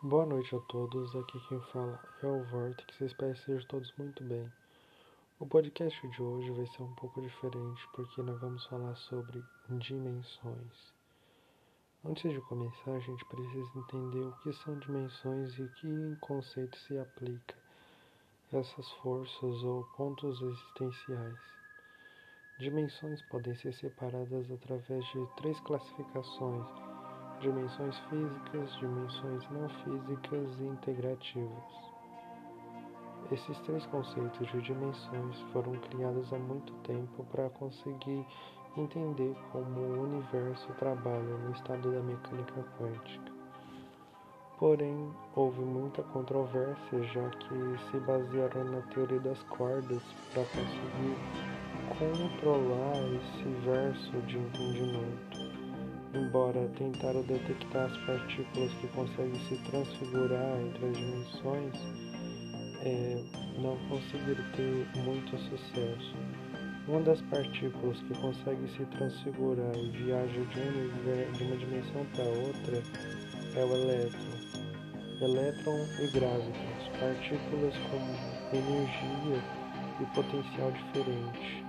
Boa noite a todos, aqui quem fala é o Vortex, espero que sejam todos muito bem. O podcast de hoje vai ser um pouco diferente porque nós vamos falar sobre dimensões. Antes de começar, a gente precisa entender o que são dimensões e que conceito se aplica essas forças ou pontos existenciais. Dimensões podem ser separadas através de três classificações dimensões físicas, dimensões não físicas e integrativas. Esses três conceitos de dimensões foram criados há muito tempo para conseguir entender como o universo trabalha no estado da mecânica quântica. Porém, houve muita controvérsia, já que se basearam na teoria das cordas para conseguir controlar esse verso de entendimento embora tentaram detectar as partículas que conseguem se transfigurar entre as dimensões, é, não conseguiram ter muito sucesso. Uma das partículas que consegue se transfigurar e viaja de, um, de uma dimensão para outra é o elétron. Elétron e gráviton, partículas com energia e potencial diferente.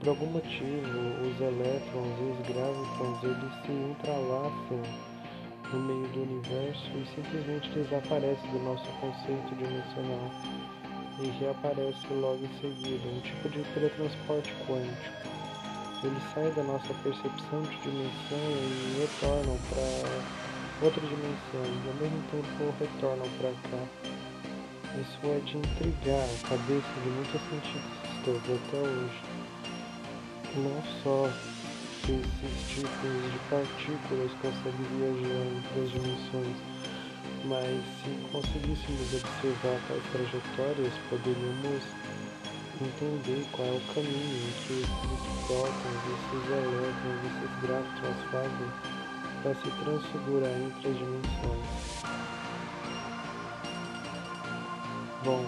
Por algum motivo, os elétrons e os gravitons eles se entrelaçam no meio do universo e simplesmente desaparecem do nosso conceito dimensional e reaparece logo em seguida, um tipo de teletransporte quântico. Eles saem da nossa percepção de dimensão e retornam para outra dimensão e ao mesmo tempo retornam para cá. Isso é de intrigar a cabeça de muitos cientistas até hoje não só esses tipos de partículas conseguem viajar entre as dimensões, mas se conseguíssemos observar tais trajetórias, poderíamos entender qual é o caminho que esses prótons, esses elétrons, esses gráficos fazem para se transfigurar entre as dimensões. Bom,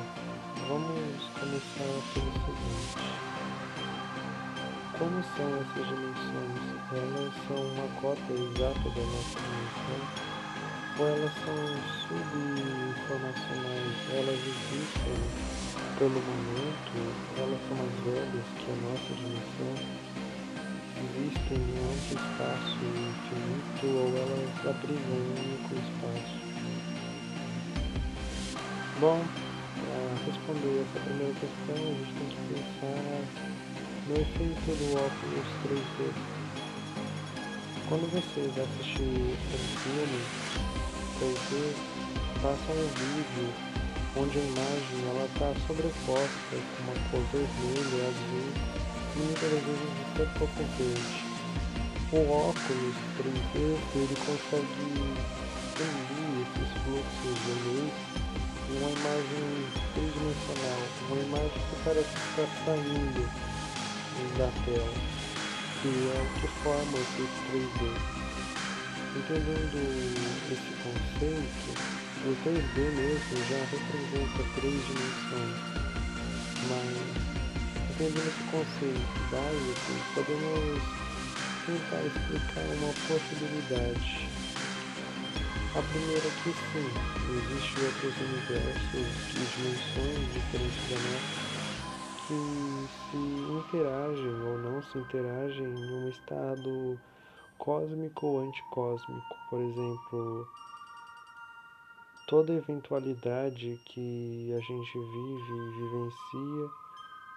vamos começar pelo seguinte. Como são essas dimensões? Elas são uma cópia exata da nossa dimensão? Ou elas são subinformacionais? Elas existem pelo momento? Elas são mais velhas que a nossa dimensão? Existem em outro espaço infinito ou elas abrigam um único espaço? Bom, para responder essa primeira questão, a gente tem que pensar no efeito do óculos 3D. Quando vocês assistir um filme 3D, passa um vídeo onde a imagem ela está sobreposta com uma cor vermelha, azul e muitas vezes até pouco verde. O óculos 3D ele consegue unir esses fluxos de luz em uma imagem tridimensional, uma imagem que parece estar saindo da tela, que é o que forma esse 3D. Entendendo esse conceito, o 3D mesmo já representa três dimensões, mas entendendo esse conceito básico, podemos tentar explicar uma possibilidade. A primeira é que sim, existem outros universos e dimensões diferentes da nossa, se interagem ou não se interagem em um estado cósmico ou anticósmico. Por exemplo, toda eventualidade que a gente vive e vivencia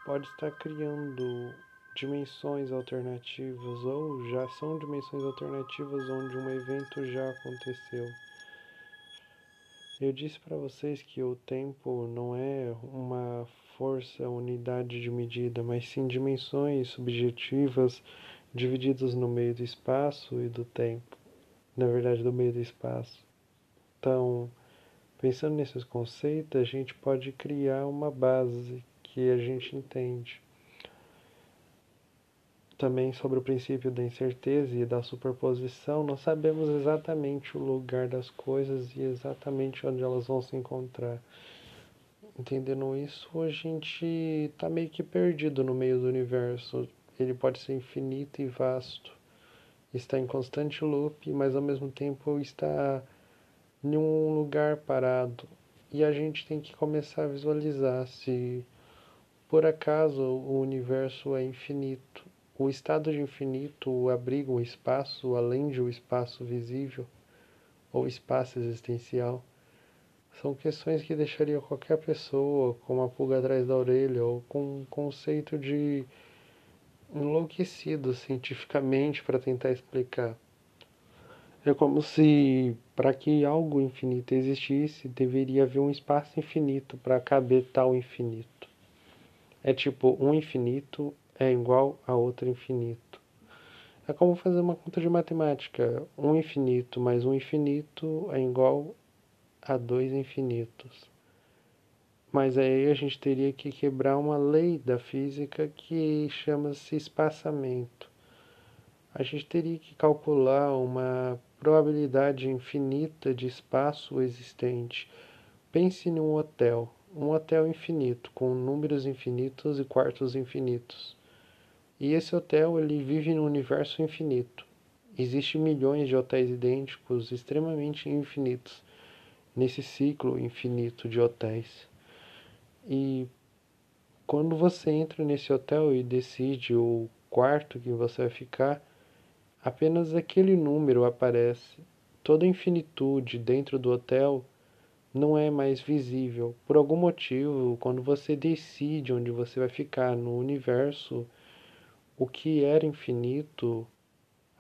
pode estar criando dimensões alternativas ou já são dimensões alternativas onde um evento já aconteceu. Eu disse para vocês que o tempo não é uma força, unidade de medida, mas sim dimensões subjetivas divididas no meio do espaço e do tempo. Na verdade, do meio do espaço. Então, pensando nesses conceitos, a gente pode criar uma base que a gente entende. Também sobre o princípio da incerteza e da superposição, nós sabemos exatamente o lugar das coisas e exatamente onde elas vão se encontrar entendendo isso, a gente está meio que perdido no meio do universo. Ele pode ser infinito e vasto, está em constante loop, mas ao mesmo tempo está em um lugar parado e a gente tem que começar a visualizar se por acaso o universo é infinito. O estado de infinito abriga um espaço além de um espaço visível ou espaço existencial. São questões que deixariam qualquer pessoa com uma pulga atrás da orelha ou com um conceito de enlouquecido cientificamente para tentar explicar. É como se, para que algo infinito existisse, deveria haver um espaço infinito para caber tal infinito. É tipo, um infinito é igual a outro infinito. É como fazer uma conta de matemática. Um infinito mais um infinito é igual a dois infinitos. Mas aí a gente teria que quebrar uma lei da física que chama-se espaçamento. A gente teria que calcular uma probabilidade infinita de espaço existente. Pense num hotel, um hotel infinito, com números infinitos e quartos infinitos. E esse hotel ele vive num universo infinito. Existem milhões de hotéis idênticos, extremamente infinitos, nesse ciclo infinito de hotéis. E quando você entra nesse hotel e decide o quarto que você vai ficar, apenas aquele número aparece. Toda a infinitude dentro do hotel não é mais visível. Por algum motivo, quando você decide onde você vai ficar no universo, o que era infinito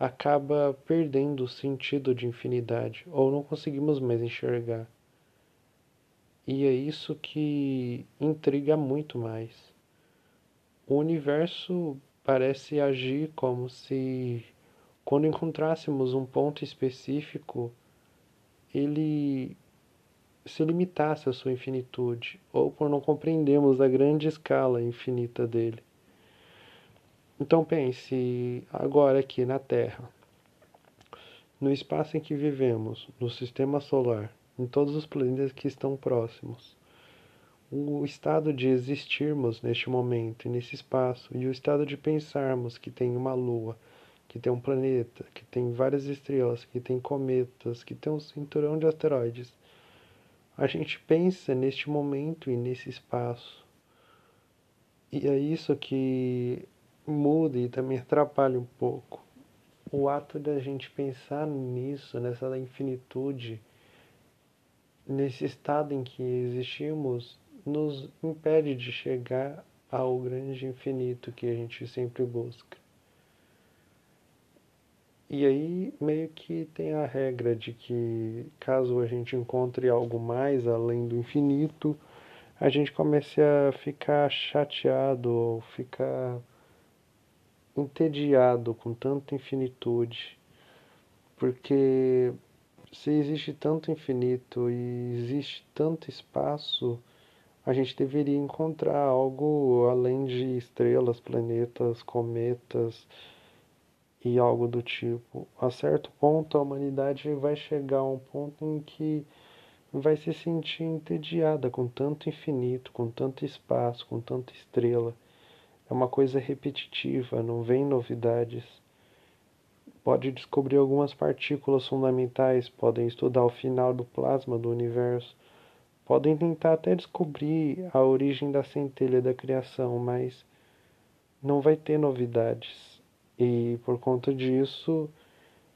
acaba perdendo o sentido de infinidade, ou não conseguimos mais enxergar. E é isso que intriga muito mais. O universo parece agir como se, quando encontrássemos um ponto específico, ele se limitasse à sua infinitude, ou por não compreendermos a grande escala infinita dele. Então pense agora aqui na Terra, no espaço em que vivemos, no sistema solar, em todos os planetas que estão próximos. O estado de existirmos neste momento, nesse espaço, e o estado de pensarmos que tem uma lua, que tem um planeta, que tem várias estrelas, que tem cometas, que tem um cinturão de asteroides. A gente pensa neste momento e nesse espaço. E é isso que muda e também atrapalha um pouco. O ato da gente pensar nisso, nessa infinitude, nesse estado em que existimos, nos impede de chegar ao grande infinito que a gente sempre busca. E aí meio que tem a regra de que caso a gente encontre algo mais além do infinito, a gente comece a ficar chateado ou ficar entediado com tanta infinitude, porque se existe tanto infinito e existe tanto espaço, a gente deveria encontrar algo além de estrelas, planetas, cometas e algo do tipo. A certo ponto, a humanidade vai chegar a um ponto em que vai se sentir entediada com tanto infinito, com tanto espaço, com tanta estrela. É uma coisa repetitiva, não vem novidades. Pode descobrir algumas partículas fundamentais, podem estudar o final do plasma do universo, podem tentar até descobrir a origem da centelha da criação, mas não vai ter novidades. E por conta disso,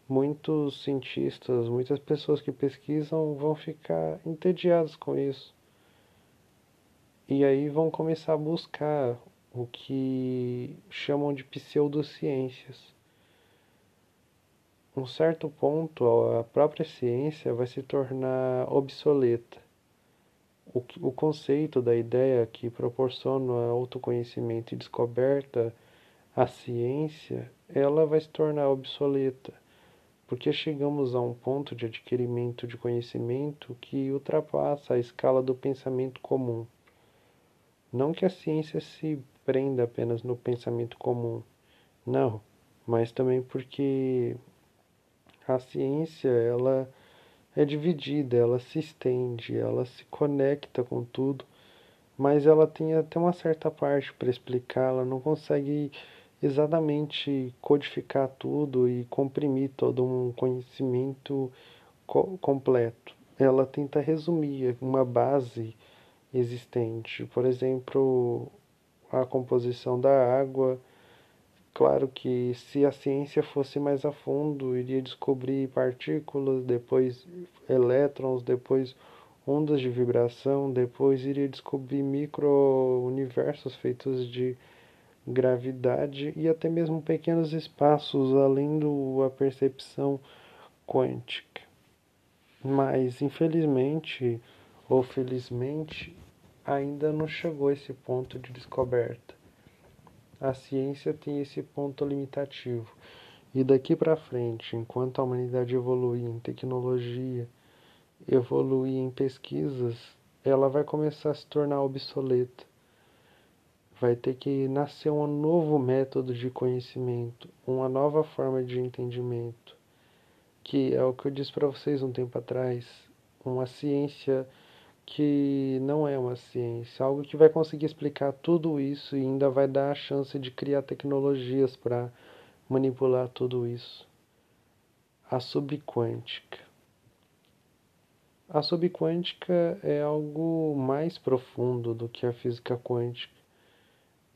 muitos cientistas, muitas pessoas que pesquisam vão ficar entediados com isso. E aí vão começar a buscar o que chamam de pseudociências. Um certo ponto, a própria ciência vai se tornar obsoleta. O, o conceito da ideia que proporciona autoconhecimento e descoberta, a ciência, ela vai se tornar obsoleta, porque chegamos a um ponto de adquirimento de conhecimento que ultrapassa a escala do pensamento comum. Não que a ciência se prenda apenas no pensamento comum. Não, mas também porque a ciência ela é dividida, ela se estende, ela se conecta com tudo, mas ela tem até uma certa parte para explicar, ela não consegue exatamente codificar tudo e comprimir todo um conhecimento co completo. ela tenta resumir uma base existente. Por exemplo, a composição da água. Claro que se a ciência fosse mais a fundo, iria descobrir partículas, depois elétrons, depois ondas de vibração, depois iria descobrir micro-universos feitos de gravidade e até mesmo pequenos espaços além da percepção quântica. Mas infelizmente ou felizmente ainda não chegou a esse ponto de descoberta. A ciência tem esse ponto limitativo. E daqui para frente, enquanto a humanidade evoluir em tecnologia, evoluir em pesquisas, ela vai começar a se tornar obsoleta. Vai ter que nascer um novo método de conhecimento, uma nova forma de entendimento, que é o que eu disse para vocês um tempo atrás, uma ciência que não é uma ciência, algo que vai conseguir explicar tudo isso e ainda vai dar a chance de criar tecnologias para manipular tudo isso. A subquântica. A subquântica é algo mais profundo do que a física quântica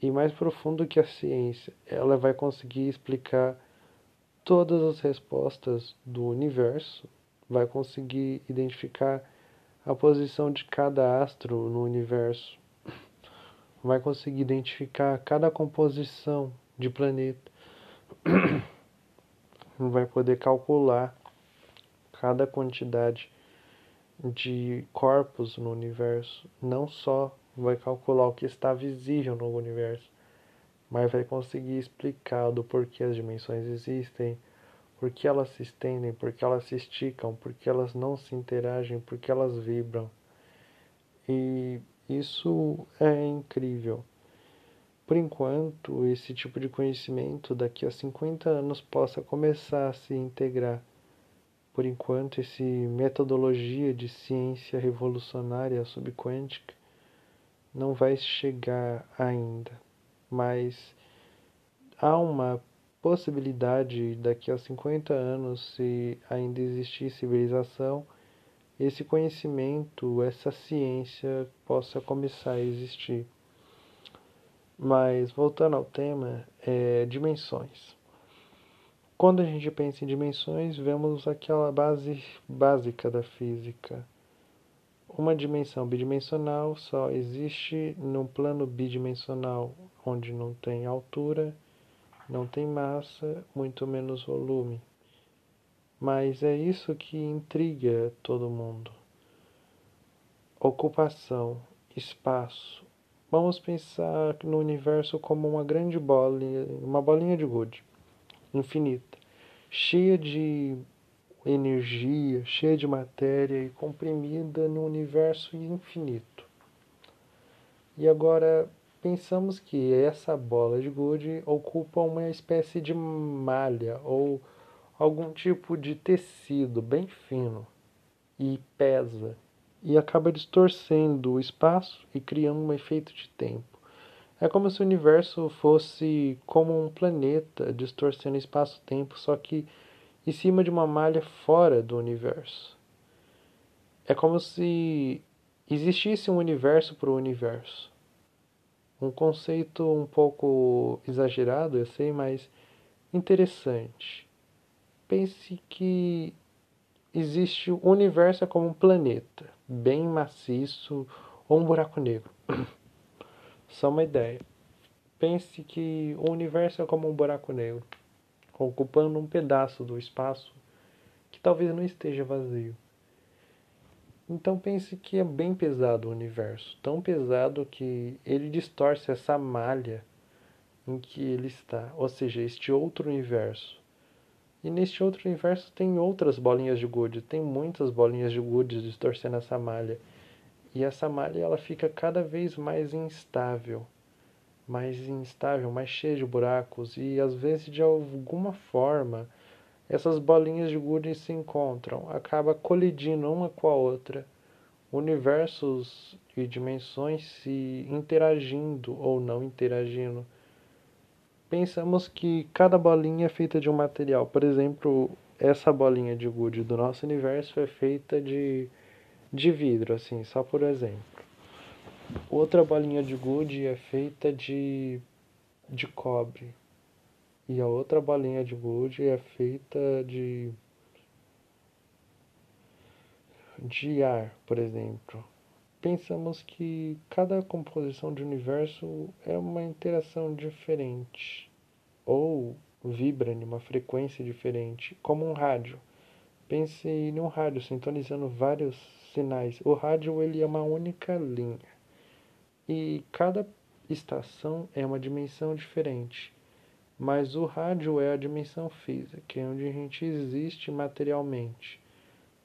e mais profundo que a ciência. Ela vai conseguir explicar todas as respostas do universo, vai conseguir identificar a posição de cada astro no universo, vai conseguir identificar cada composição de planeta, vai poder calcular cada quantidade de corpos no universo, não só vai calcular o que está visível no universo, mas vai conseguir explicar do porquê as dimensões existem, por que elas se estendem, por que elas se esticam, por que elas não se interagem, por que elas vibram. E isso é incrível. Por enquanto, esse tipo de conhecimento daqui a 50 anos possa começar a se integrar por enquanto, essa metodologia de ciência revolucionária subquântica não vai chegar ainda, mas há uma possibilidade daqui a 50 anos, se ainda existir civilização, esse conhecimento, essa ciência possa começar a existir. Mas voltando ao tema, é, dimensões. Quando a gente pensa em dimensões, vemos aquela base básica da física. Uma dimensão bidimensional só existe no plano bidimensional, onde não tem altura, não tem massa, muito menos volume. Mas é isso que intriga todo mundo. Ocupação, espaço. Vamos pensar no universo como uma grande bolinha, uma bolinha de gude infinita, cheia de energia, cheia de matéria e comprimida no universo infinito. E agora pensamos que essa bola de gude ocupa uma espécie de malha ou algum tipo de tecido bem fino e pesa e acaba distorcendo o espaço e criando um efeito de tempo. É como se o universo fosse como um planeta distorcendo espaço-tempo, só que em cima de uma malha fora do universo. É como se existisse um universo para o universo. Um conceito um pouco exagerado, eu sei, mas interessante. Pense que existe o universo como um planeta, bem maciço ou um buraco negro. Só uma ideia. Pense que o universo é como um buraco negro, ocupando um pedaço do espaço que talvez não esteja vazio. Então pense que é bem pesado o universo, tão pesado que ele distorce essa malha em que ele está, ou seja, este outro universo. E neste outro universo tem outras bolinhas de gude, tem muitas bolinhas de gude distorcendo essa malha. E essa malha ela fica cada vez mais instável, mais instável, mais cheia de buracos e às vezes de alguma forma essas bolinhas de gude se encontram, acaba colidindo uma com a outra, universos e dimensões se interagindo ou não interagindo. Pensamos que cada bolinha é feita de um material, por exemplo, essa bolinha de gude do nosso universo é feita de de vidro, assim, só por exemplo. Outra bolinha de gude é feita de, de cobre. E a outra bolinha de gude é feita de, de ar, por exemplo. Pensamos que cada composição de universo é uma interação diferente. Ou vibra em uma frequência diferente, como um rádio. Pense em um rádio sintonizando vários sinais. O rádio ele é uma única linha. E cada estação é uma dimensão diferente. Mas o rádio é a dimensão física, que é onde a gente existe materialmente.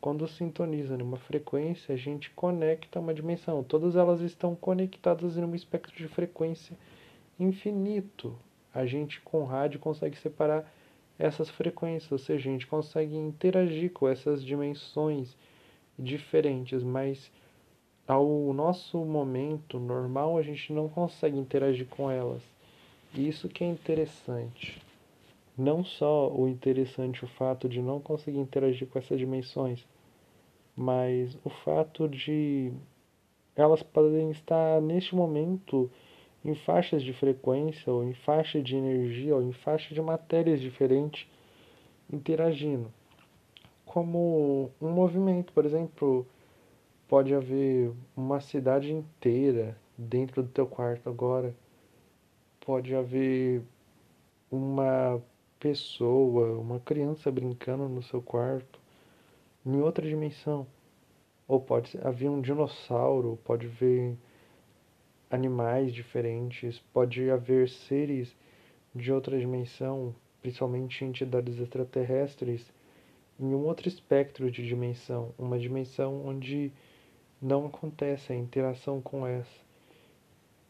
Quando sintoniza numa frequência, a gente conecta uma dimensão. Todas elas estão conectadas em um espectro de frequência infinito a gente com rádio consegue separar essas frequências, ou seja, a gente consegue interagir com essas dimensões diferentes, mas ao nosso momento normal a gente não consegue interagir com elas. Isso que é interessante. Não só o interessante o fato de não conseguir interagir com essas dimensões, mas o fato de elas podem estar neste momento em faixas de frequência, ou em faixa de energia, ou em faixa de matérias diferentes interagindo. Como um movimento, por exemplo, pode haver uma cidade inteira dentro do teu quarto agora. Pode haver uma pessoa, uma criança brincando no seu quarto em outra dimensão. Ou pode haver um dinossauro, pode ver animais diferentes, pode haver seres de outra dimensão, principalmente entidades extraterrestres, em um outro espectro de dimensão, uma dimensão onde não acontece a interação com essa.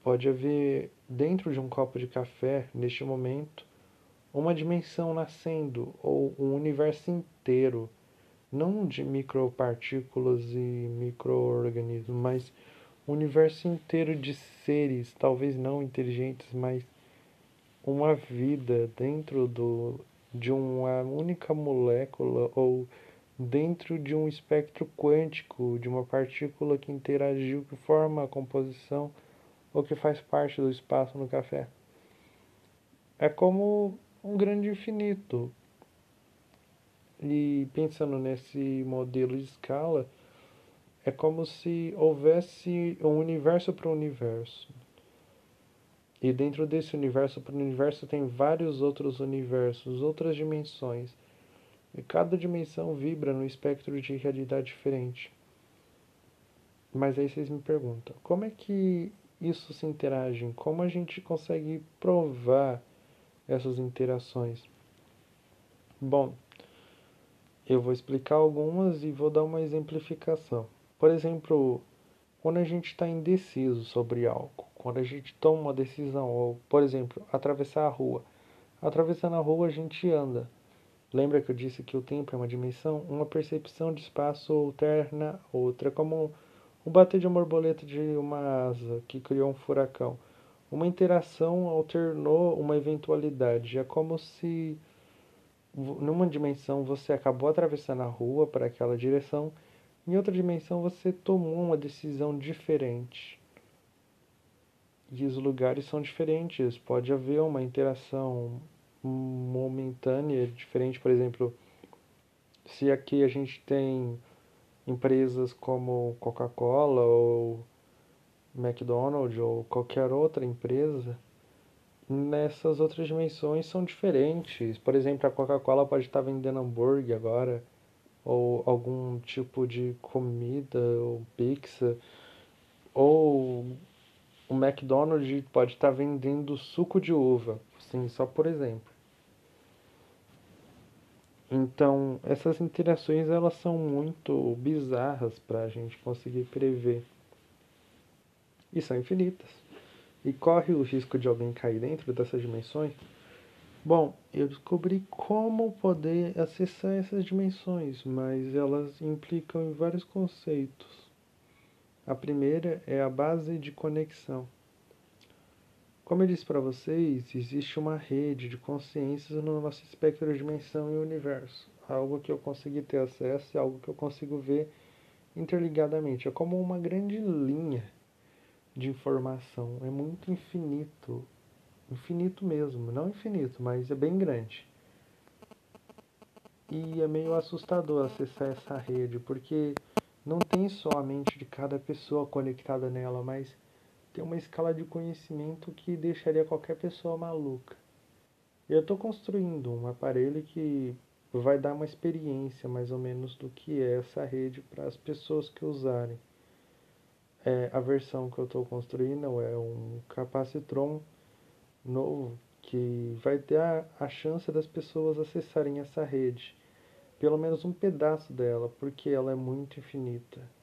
Pode haver dentro de um copo de café, neste momento, uma dimensão nascendo ou um universo inteiro, não de micropartículas e microorganismos, mas um universo inteiro de seres, talvez não inteligentes, mas uma vida dentro do, de uma única molécula ou dentro de um espectro quântico de uma partícula que interagiu, que forma a composição ou que faz parte do espaço no café. É como um grande infinito. E pensando nesse modelo de escala, é como se houvesse um universo para o universo. E dentro desse universo para o universo tem vários outros universos, outras dimensões. E cada dimensão vibra num espectro de realidade diferente. Mas aí vocês me perguntam, como é que isso se interage? Como a gente consegue provar essas interações? Bom, eu vou explicar algumas e vou dar uma exemplificação. Por exemplo, quando a gente está indeciso sobre algo, quando a gente toma uma decisão, ou, por exemplo, atravessar a rua. Atravessando a rua, a gente anda. Lembra que eu disse que o tempo é uma dimensão? Uma percepção de espaço alterna outra, como o bater de borboleta de uma asa que criou um furacão. Uma interação alternou uma eventualidade. É como se, numa dimensão, você acabou atravessando a rua para aquela direção em outra dimensão você tomou uma decisão diferente. E os lugares são diferentes. Pode haver uma interação momentânea diferente, por exemplo, se aqui a gente tem empresas como Coca-Cola ou McDonald's ou qualquer outra empresa, nessas outras dimensões são diferentes. Por exemplo, a Coca-Cola pode estar vendendo hambúrguer agora ou algum tipo de comida ou pizza, ou o McDonald's pode estar vendendo suco de uva, sim, só por exemplo. Então, essas interações elas são muito bizarras para a gente conseguir prever. E são infinitas. E corre o risco de alguém cair dentro dessas dimensões Bom, eu descobri como poder acessar essas dimensões, mas elas implicam em vários conceitos. A primeira é a base de conexão. Como eu disse para vocês, existe uma rede de consciências no nosso espectro de dimensão e universo. Algo que eu consegui ter acesso, algo que eu consigo ver interligadamente. É como uma grande linha de informação. É muito infinito. Infinito mesmo. Não infinito, mas é bem grande. E é meio assustador acessar essa rede, porque não tem só a mente de cada pessoa conectada nela, mas tem uma escala de conhecimento que deixaria qualquer pessoa maluca. Eu estou construindo um aparelho que vai dar uma experiência mais ou menos do que é essa rede para as pessoas que usarem. É, a versão que eu estou construindo é um capacitron novo que vai ter a, a chance das pessoas acessarem essa rede, pelo menos um pedaço dela, porque ela é muito infinita.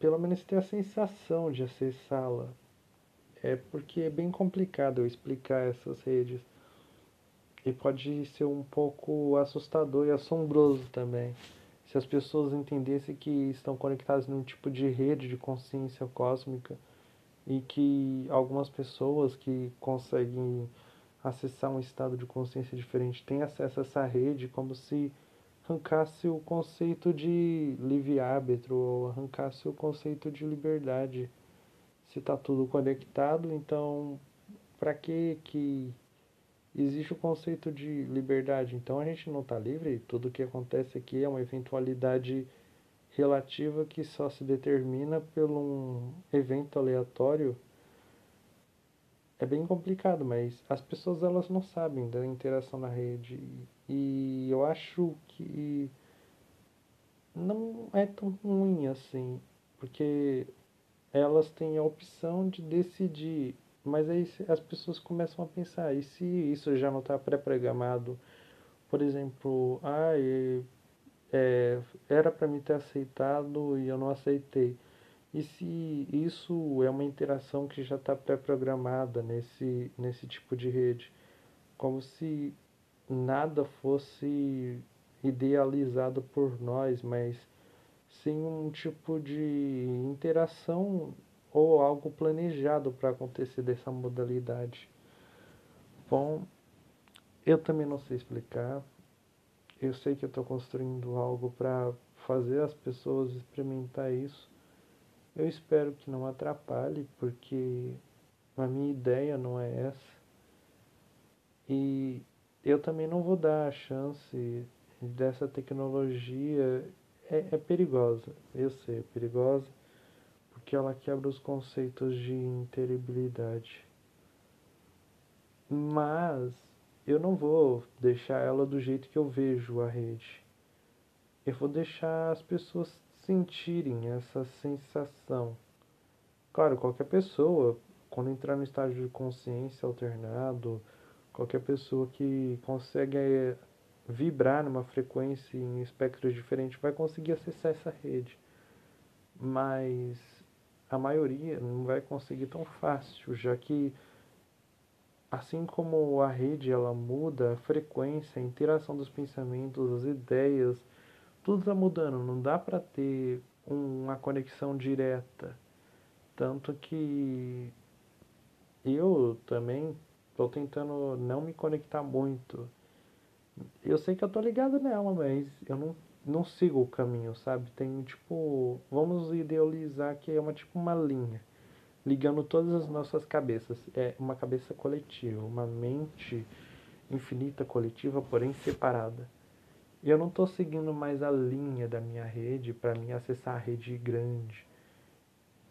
Pelo menos ter a sensação de acessá-la. É porque é bem complicado eu explicar essas redes. E pode ser um pouco assustador e assombroso também. Se as pessoas entendessem que estão conectadas num tipo de rede de consciência cósmica e que algumas pessoas que conseguem acessar um estado de consciência diferente têm acesso a essa rede como se arrancasse o conceito de livre-árbitro ou arrancasse o conceito de liberdade. Se está tudo conectado, então para que que existe o conceito de liberdade? Então a gente não está livre, tudo que acontece aqui é uma eventualidade relativa que só se determina por um evento aleatório é bem complicado, mas as pessoas elas não sabem da interação na rede e eu acho que não é tão ruim assim, porque elas têm a opção de decidir, mas aí as pessoas começam a pensar, e se isso já não está pré-programado? Por exemplo, ah, é, era para me ter aceitado e eu não aceitei. E se isso é uma interação que já está pré-programada nesse, nesse tipo de rede? Como se nada fosse idealizado por nós, mas sim um tipo de interação ou algo planejado para acontecer dessa modalidade. Bom, eu também não sei explicar, eu sei que eu estou construindo algo para fazer as pessoas experimentar isso. Eu espero que não atrapalhe, porque a minha ideia não é essa. E eu também não vou dar a chance dessa tecnologia. É, é perigosa, eu sei, é perigosa, porque ela quebra os conceitos de interibilidade. Mas eu não vou deixar ela do jeito que eu vejo a rede. Eu vou deixar as pessoas sentirem essa sensação. Claro, qualquer pessoa, quando entrar no estágio de consciência alternado, qualquer pessoa que consegue eh, vibrar numa frequência em espectros diferentes vai conseguir acessar essa rede. Mas a maioria não vai conseguir tão fácil, já que Assim como a rede ela muda, a frequência, a interação dos pensamentos, as ideias, tudo está mudando. Não dá para ter uma conexão direta. Tanto que eu também estou tentando não me conectar muito. Eu sei que eu tô ligado nela, mas eu não, não sigo o caminho, sabe? Tem tipo, vamos idealizar que é uma tipo uma linha ligando todas as nossas cabeças. É uma cabeça coletiva, uma mente infinita coletiva, porém separada. E eu não estou seguindo mais a linha da minha rede para me acessar a rede grande.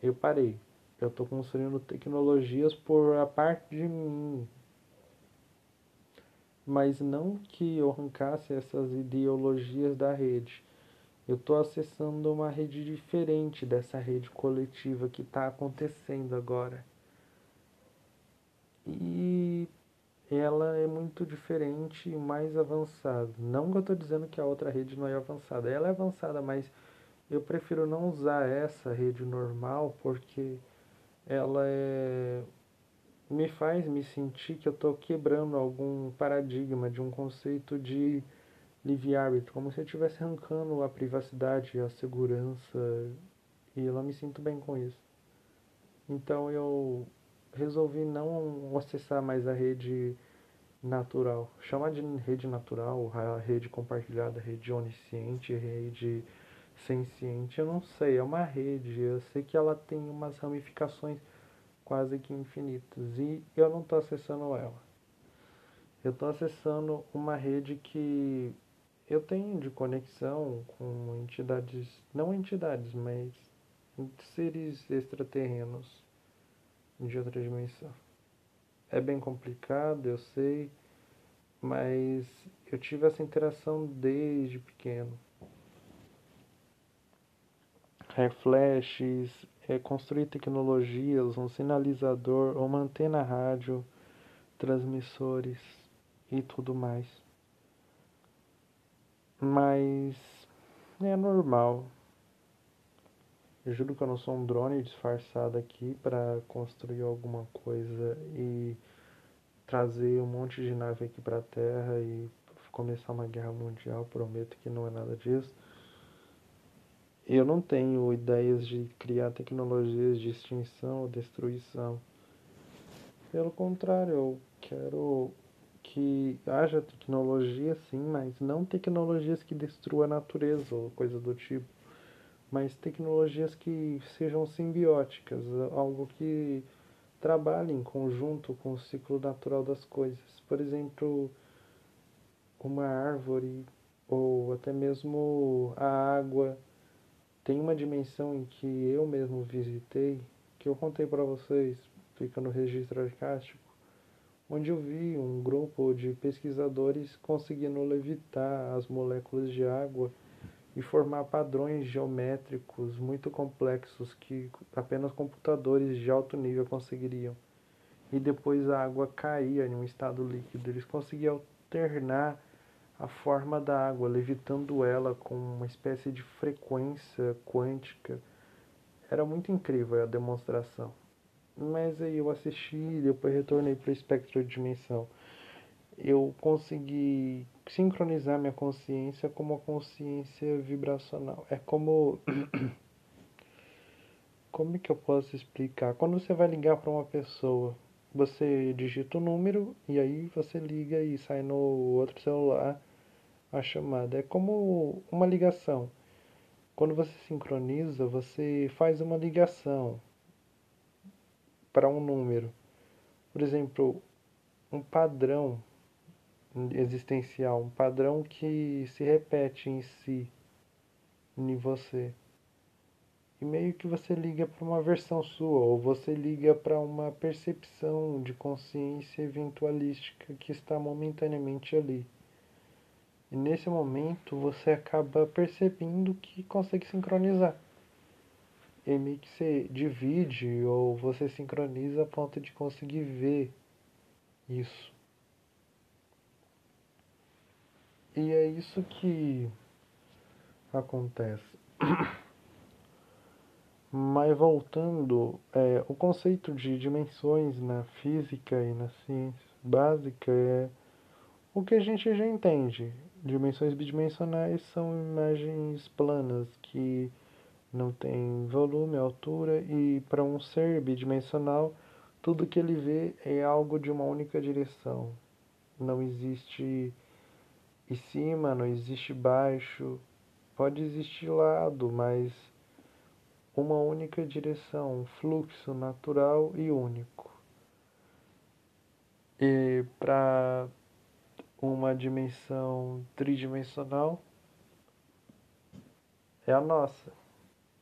Eu parei. Eu estou construindo tecnologias por a parte de mim. Mas não que eu arrancasse essas ideologias da rede eu estou acessando uma rede diferente dessa rede coletiva que está acontecendo agora. E ela é muito diferente e mais avançada. Não que eu estou dizendo que a outra rede não é avançada, ela é avançada, mas eu prefiro não usar essa rede normal porque ela é me faz me sentir que eu estou quebrando algum paradigma de um conceito de livre-árbitro, como se eu estivesse arrancando a privacidade, a segurança, e eu não me sinto bem com isso. Então eu resolvi não acessar mais a rede natural. Chama de rede natural, a rede compartilhada, rede onisciente, rede senciente, eu não sei, é uma rede, eu sei que ela tem umas ramificações quase que infinitas e eu não estou acessando ela. Eu estou acessando uma rede que eu tenho de conexão com entidades, não entidades, mas seres extraterrenos de outra dimensão. É bem complicado, eu sei, mas eu tive essa interação desde pequeno. É flashes, é construir tecnologias, um sinalizador, uma antena rádio, transmissores e tudo mais. Mas é normal. Eu juro que eu não sou um drone disfarçado aqui para construir alguma coisa e trazer um monte de nave aqui para a Terra e começar uma guerra mundial. Prometo que não é nada disso. Eu não tenho ideias de criar tecnologias de extinção ou destruição. Pelo contrário, eu quero que haja tecnologia sim, mas não tecnologias que destruam a natureza ou coisa do tipo, mas tecnologias que sejam simbióticas, algo que trabalhe em conjunto com o ciclo natural das coisas. Por exemplo, uma árvore ou até mesmo a água tem uma dimensão em que eu mesmo visitei, que eu contei para vocês, fica no registro arcástico, onde eu vi um grupo de pesquisadores conseguindo levitar as moléculas de água e formar padrões geométricos muito complexos que apenas computadores de alto nível conseguiriam. E depois a água caía em um estado líquido. Eles conseguiam alternar a forma da água, levitando ela com uma espécie de frequência quântica. Era muito incrível a demonstração. Mas aí eu assisti e depois retornei para o espectro de dimensão. Eu consegui sincronizar minha consciência com uma consciência vibracional. É como. Como é que eu posso explicar? Quando você vai ligar para uma pessoa, você digita o número e aí você liga e sai no outro celular a chamada. É como uma ligação. Quando você sincroniza, você faz uma ligação para um número. Por exemplo, um padrão existencial, um padrão que se repete em si, em você. E meio que você liga para uma versão sua, ou você liga para uma percepção de consciência eventualística que está momentaneamente ali. E nesse momento você acaba percebendo que consegue sincronizar. E meio que você divide ou você sincroniza a ponto de conseguir ver isso. E é isso que acontece. Mas voltando, é, o conceito de dimensões na física e na ciência básica é o que a gente já entende. Dimensões bidimensionais são imagens planas que não têm volume, altura e para um ser bidimensional tudo que ele vê é algo de uma única direção. Não existe em cima, não existe baixo, pode existir lado, mas uma única direção, um fluxo natural e único. E para uma dimensão tridimensional é a nossa,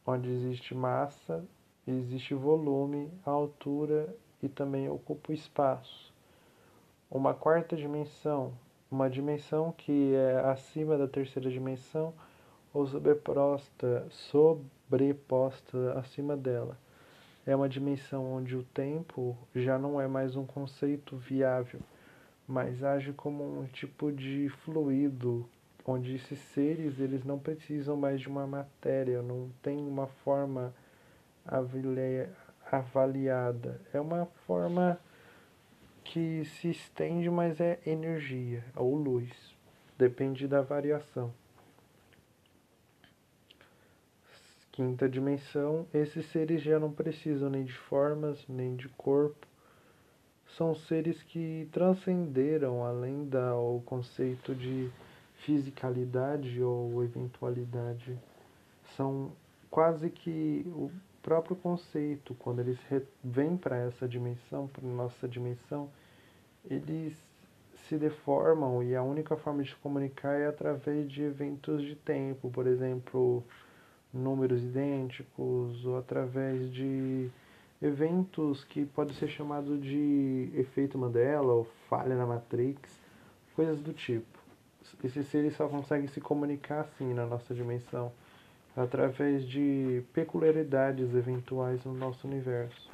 onde existe massa, existe volume, altura e também ocupa o espaço. Uma quarta dimensão, uma dimensão que é acima da terceira dimensão ou sobreposta, sobreposta acima dela. É uma dimensão onde o tempo já não é mais um conceito viável mas age como um tipo de fluido, onde esses seres eles não precisam mais de uma matéria, não tem uma forma avaliada. É uma forma que se estende, mas é energia ou luz. Depende da variação. Quinta dimensão, esses seres já não precisam nem de formas, nem de corpo, são seres que transcenderam além do conceito de fisicalidade ou eventualidade. são quase que o próprio conceito, quando eles vêm para essa dimensão, para nossa dimensão, eles se deformam e a única forma de comunicar é através de eventos de tempo, por exemplo, números idênticos ou através de eventos que pode ser chamado de efeito Mandela ou falha na Matrix, coisas do tipo. Esses seres só conseguem se comunicar assim na nossa dimensão, através de peculiaridades eventuais no nosso universo,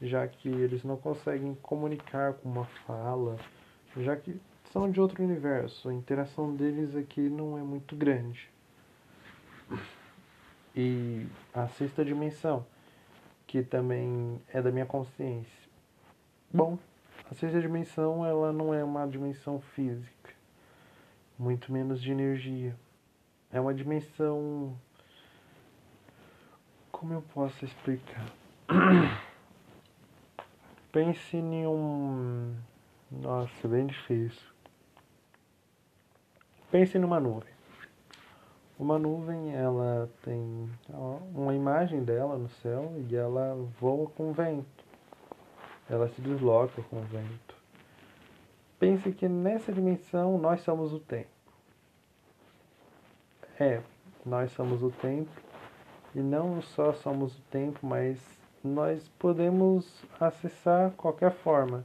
já que eles não conseguem comunicar com uma fala, já que são de outro universo, a interação deles aqui não é muito grande. E a sexta dimensão que também é da minha consciência. Bom, a sexta dimensão ela não é uma dimensão física, muito menos de energia. É uma dimensão. Como eu posso explicar? Pense em um. Nossa, é bem difícil. Pense numa nuvem. Uma nuvem, ela tem uma imagem dela no céu e ela voa com o vento. Ela se desloca com o vento. Pense que nessa dimensão nós somos o tempo. É, nós somos o tempo e não só somos o tempo, mas nós podemos acessar qualquer forma.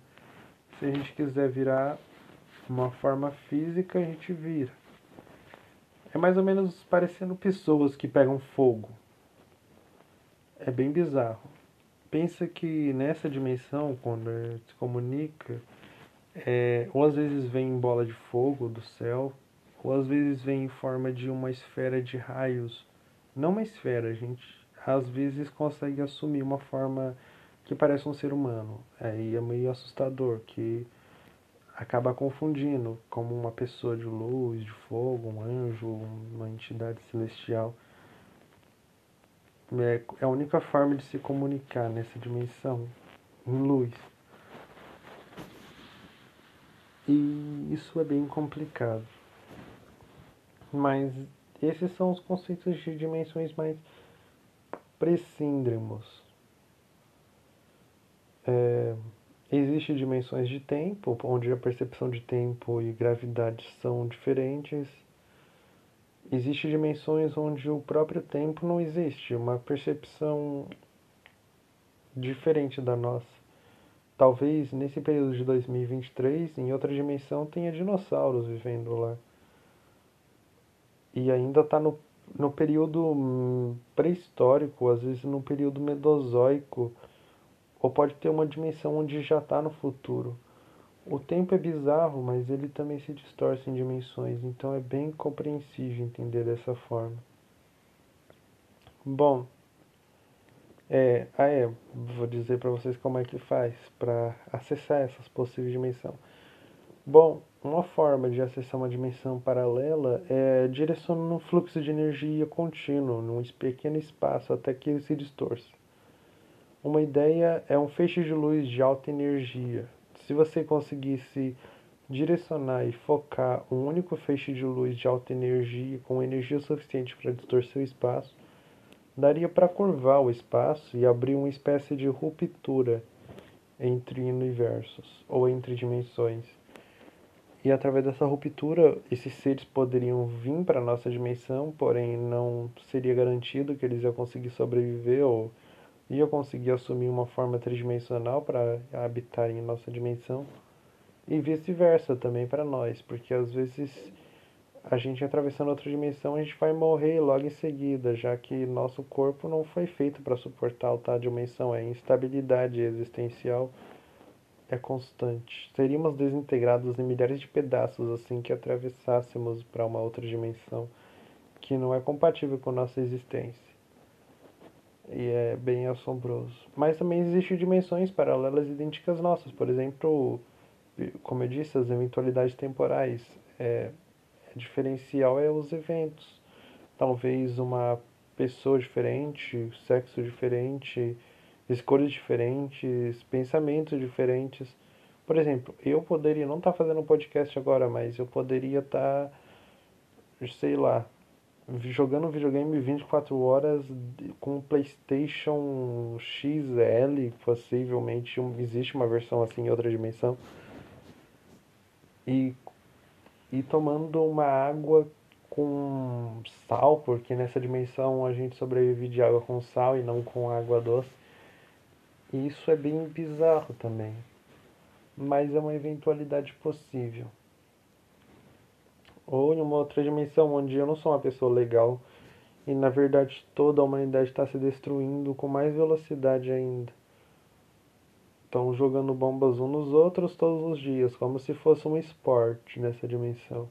Se a gente quiser virar uma forma física, a gente vira. É mais ou menos parecendo pessoas que pegam fogo. É bem bizarro. Pensa que nessa dimensão, quando se comunica, é, ou às vezes vem em bola de fogo do céu, ou às vezes vem em forma de uma esfera de raios. Não uma esfera, a gente às vezes consegue assumir uma forma que parece um ser humano. Aí é meio assustador, que acaba confundindo como uma pessoa de luz, de fogo, um anjo, uma entidade celestial. É, é a única forma de se comunicar nessa dimensão, em luz. E isso é bem complicado. Mas esses são os conceitos de dimensões mais presíndrimos. É, Existem dimensões de tempo, onde a percepção de tempo e gravidade são diferentes. Existem dimensões onde o próprio tempo não existe, uma percepção diferente da nossa. Talvez nesse período de 2023, em outra dimensão, tenha dinossauros vivendo lá. E ainda está no, no período hum, pré-histórico, às vezes no período medozoico ou pode ter uma dimensão onde já está no futuro. O tempo é bizarro, mas ele também se distorce em dimensões, então é bem compreensível entender dessa forma. Bom, é, ah é, vou dizer para vocês como é que faz para acessar essas possíveis dimensões. Bom, uma forma de acessar uma dimensão paralela é direcionando um fluxo de energia contínuo num pequeno espaço até que ele se distorça. Uma ideia é um feixe de luz de alta energia. Se você conseguisse direcionar e focar um único feixe de luz de alta energia com energia suficiente para distorcer o espaço, daria para curvar o espaço e abrir uma espécie de ruptura entre universos ou entre dimensões. E através dessa ruptura, esses seres poderiam vir para a nossa dimensão, porém não seria garantido que eles iam conseguir sobreviver ou e eu consegui assumir uma forma tridimensional para habitar em nossa dimensão e vice-versa também para nós, porque às vezes a gente atravessando outra dimensão a gente vai morrer logo em seguida, já que nosso corpo não foi feito para suportar outra dimensão, é instabilidade existencial é constante. Seríamos desintegrados em milhares de pedaços assim que atravessássemos para uma outra dimensão que não é compatível com nossa existência e é bem assombroso. Mas também existem dimensões paralelas idênticas nossas, por exemplo, como eu disse, as eventualidades temporais. É, é, diferencial é os eventos. Talvez uma pessoa diferente, sexo diferente, escolhas diferentes, pensamentos diferentes. Por exemplo, eu poderia não estar tá fazendo um podcast agora, mas eu poderia estar, tá, sei lá, jogando videogame 24 horas com PlayStation XL, possivelmente existe uma versão assim em outra dimensão. E, e tomando uma água com sal, porque nessa dimensão a gente sobrevive de água com sal e não com água doce. E isso é bem bizarro também. Mas é uma eventualidade possível ou em uma outra dimensão onde eu não sou uma pessoa legal e na verdade toda a humanidade está se destruindo com mais velocidade ainda. Estão jogando bombas uns nos outros todos os dias, como se fosse um esporte nessa dimensão.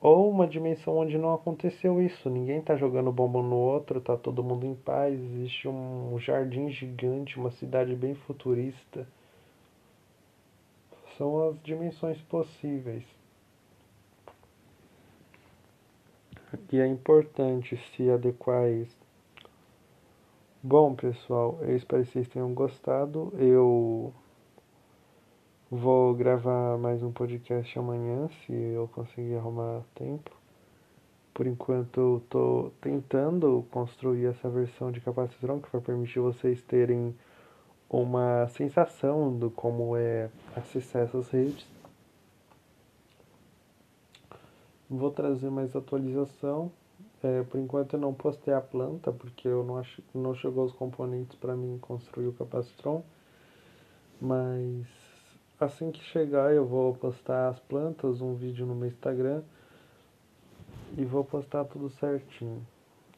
Ou uma dimensão onde não aconteceu isso, ninguém está jogando bomba no outro, está todo mundo em paz, existe um jardim gigante, uma cidade bem futurista. São as dimensões possíveis. E é importante se adequar a isso. Bom, pessoal, eu espero que vocês tenham gostado. Eu vou gravar mais um podcast amanhã, se eu conseguir arrumar tempo. Por enquanto, eu estou tentando construir essa versão de capacitrão que vai permitir vocês terem uma sensação do como é acessar essas redes. Vou trazer mais atualização. É, por enquanto eu não postei a planta, porque eu não, ach... não chegou os componentes para mim construir o capacitron. Mas assim que chegar eu vou postar as plantas, um vídeo no meu Instagram. E vou postar tudo certinho.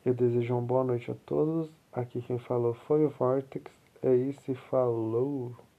Eu desejo uma boa noite a todos. Aqui quem falou foi o Vortex. É isso falou!